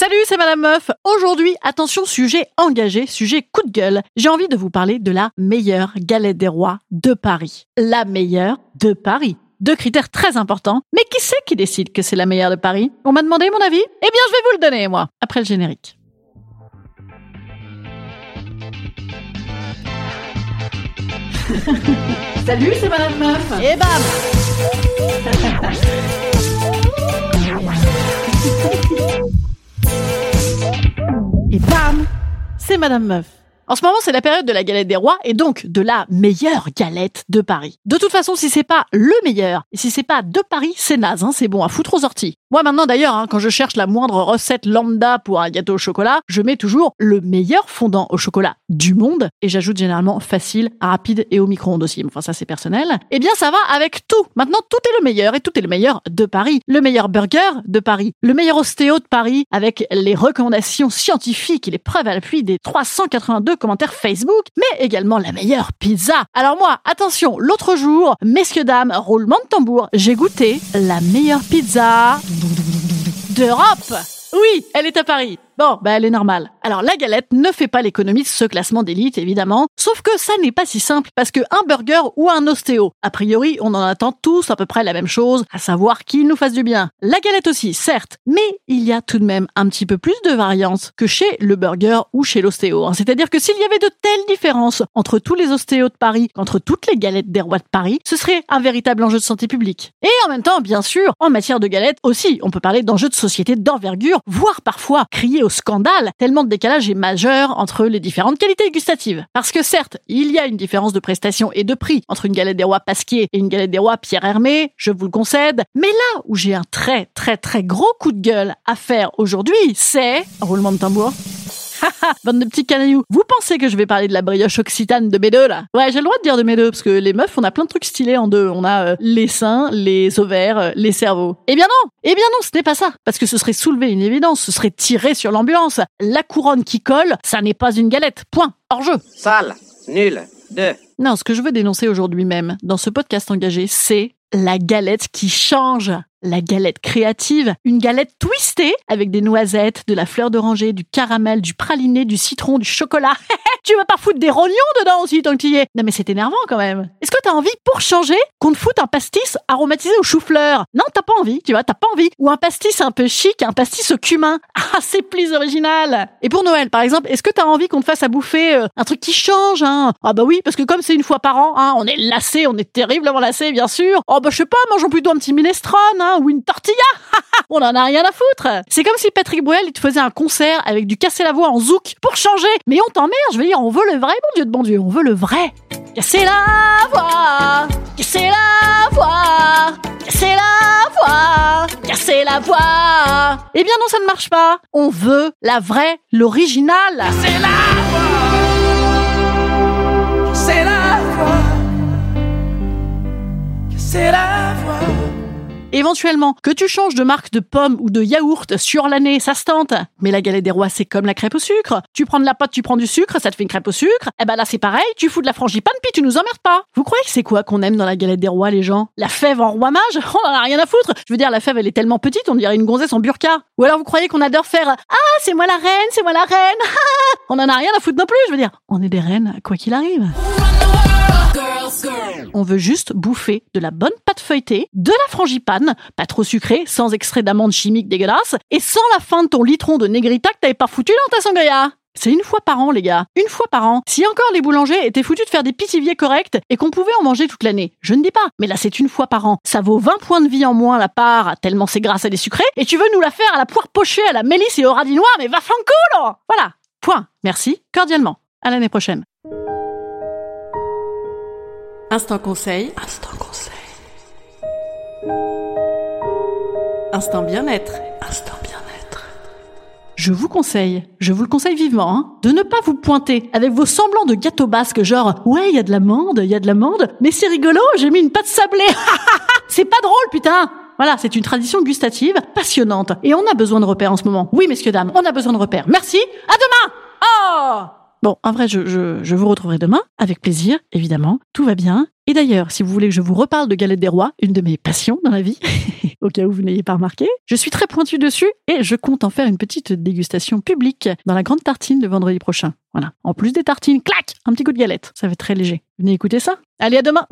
Salut, c'est Madame Meuf. Aujourd'hui, attention, sujet engagé, sujet coup de gueule. J'ai envie de vous parler de la meilleure galette des rois de Paris. La meilleure de Paris. Deux critères très importants. Mais qui c'est qui décide que c'est la meilleure de Paris? On m'a demandé mon avis? Eh bien, je vais vous le donner, moi, après le générique. Salut, c'est Madame Meuf. Et bam Madame Meuf. En ce moment, c'est la période de la galette des rois et donc de la meilleure galette de Paris. De toute façon, si c'est pas le meilleur, et si c'est pas de Paris, c'est naze, hein, c'est bon à foutre aux orties. Moi maintenant d'ailleurs, hein, quand je cherche la moindre recette lambda pour un gâteau au chocolat, je mets toujours le meilleur fondant au chocolat du monde et j'ajoute généralement facile, rapide et au micro-ondes aussi. Enfin ça c'est personnel. Eh bien ça va avec tout. Maintenant tout est le meilleur et tout est le meilleur de Paris. Le meilleur burger de Paris, le meilleur ostéo de Paris avec les recommandations scientifiques et les preuves à l'appui des 382 commentaires Facebook, mais également la meilleure pizza. Alors moi, attention, l'autre jour, messieurs dames, roulement de tambour, j'ai goûté la meilleure pizza d'Europe. Oui, elle est à Paris. Bon, bah elle est normale. Alors la galette ne fait pas l'économie de ce classement d'élite, évidemment, sauf que ça n'est pas si simple, parce que un burger ou un ostéo, a priori, on en attend tous à peu près la même chose, à savoir qu'il nous fasse du bien. La galette aussi, certes, mais il y a tout de même un petit peu plus de variance que chez le burger ou chez l'ostéo. hein. C'est-à-dire que s'il y avait de telles différences entre tous les ostéos de Paris qu'entre toutes les galettes des rois de Paris, ce serait un véritable enjeu de santé publique. Et en même temps, bien sûr, en matière de galettes aussi, on peut parler d'enjeux de société d'envergure, voire parfois crier au scandale, tellement de décalage est majeur entre les différentes qualités gustatives. Parce que certes, il y a une différence de prestation et de prix entre une galette des rois Pasquier et une galette des rois Pierre Hermé, je vous le concède, mais là où j'ai un très très très gros coup de gueule à faire aujourd'hui, c'est... Roulement de tambour. Bande de petits canailloux. Vous pensez que je vais parler de la brioche occitane de B2 là? Ouais, j'ai le droit de dire de B2 parce que les meufs, on a plein de trucs stylés en deux. On a euh, les seins, les ovaires, euh, les cerveaux. Eh bien non Eh bien non, ce n'est pas ça. Parce que ce serait soulever une évidence, ce serait tirer sur l'ambulance. La couronne qui colle, ça n'est pas une galette. Point. Hors jeu. Sale, nul, deux. Non, ce que je veux dénoncer aujourd'hui même, dans ce podcast engagé, c'est la galette qui change. La galette créative, une galette twistée avec des noisettes, de la fleur d'oranger, du caramel, du praliné, du citron, du chocolat. tu vas pas foutre des rognons dedans aussi tant tu y es. Non mais c'est énervant quand même. Est-ce que t'as envie pour changer qu'on te foute un pastis aromatisé au chou-fleur? Non, t'as pas envie, tu vois, t'as pas envie. Ou un pastis un peu chic, un pastis au cumin. Ah, c'est plus original. Et pour Noël par exemple, est-ce que t'as envie qu'on te fasse à bouffer euh, un truc qui change hein? Ah bah oui, parce que comme c'est une fois par an, hein, on est lassé, on est terriblement lassé bien sûr. Oh bah je sais pas, mangeons plutôt un petit minestrone hein, ou une tortilla. on en a rien à foutre. C'est comme si Patrick Bruel il te faisait un concert avec du casser la voix en zouk pour changer. Mais on t'emmerde, je veux dire, on veut le vrai, bon Dieu de bon Dieu, on veut le vrai. Casser la voix, casser la voix, casser la voix, casser la voix. Eh bien non, ça ne marche pas. On veut la vraie, l'original. C'est la voix. C'est la voix. C'est la voix. Éventuellement, que tu changes de marque de pommes ou de yaourt sur l'année, ça se tente. Mais la galette des rois, c'est comme la crêpe au sucre. Tu prends de la pâte, tu prends du sucre, ça te fait une crêpe au sucre. Eh ben là, c'est pareil, tu fous de la frangipane, puis tu nous emmerdes pas. Vous croyez que c'est quoi qu'on aime dans la galette des rois, les gens? La fève en roi mage? On en a rien à foutre. Je veux dire, la fève, elle est tellement petite, on dirait une gonzesse en burqa. Ou alors vous croyez qu'on adore faire Ah, c'est moi la reine, c'est moi la reine. on en a rien à foutre non plus. Je veux dire, on est des reines, quoi qu'il arrive. On veut juste bouffer de la bonne pâte feuilletée, de la frangipane, pas trop sucrée, sans extrait d'amande chimique dégueulasse, et sans la fin de ton litron de négrita que t'avais pas foutu dans ta sangria. C'est une fois par an, les gars. Une fois par an. Si encore les boulangers étaient foutus de faire des pitiviers corrects et qu'on pouvait en manger toute l'année. Je ne dis pas. Mais là, c'est une fois par an. Ça vaut 20 points de vie en moins la part, tellement c'est grâce à des sucrés. Et tu veux nous la faire à la poire pochée, à la mélisse et au radis noir, mais va fanculo! Voilà. Point. Merci. Cordialement. À l'année prochaine. Instant conseil. Instant conseil. Instant bien-être. Instant bien-être. Je vous conseille, je vous le conseille vivement, hein, de ne pas vous pointer avec vos semblants de gâteau basque, genre ouais, il y a de l'amande, il y a de l'amande, mais c'est rigolo, j'ai mis une pâte sablée. c'est pas drôle, putain. Voilà, c'est une tradition gustative passionnante et on a besoin de repères en ce moment. Oui, messieurs dames, on a besoin de repères. Merci. À demain. Oh. Bon, en vrai, je, vous retrouverai demain, avec plaisir, évidemment. Tout va bien. Et d'ailleurs, si vous voulez que je vous reparle de Galette des Rois, une de mes passions dans la vie, au cas où vous n'ayez pas remarqué, je suis très pointu dessus et je compte en faire une petite dégustation publique dans la grande tartine de vendredi prochain. Voilà. En plus des tartines, clac Un petit coup de galette. Ça va être très léger. Venez écouter ça. Allez, à demain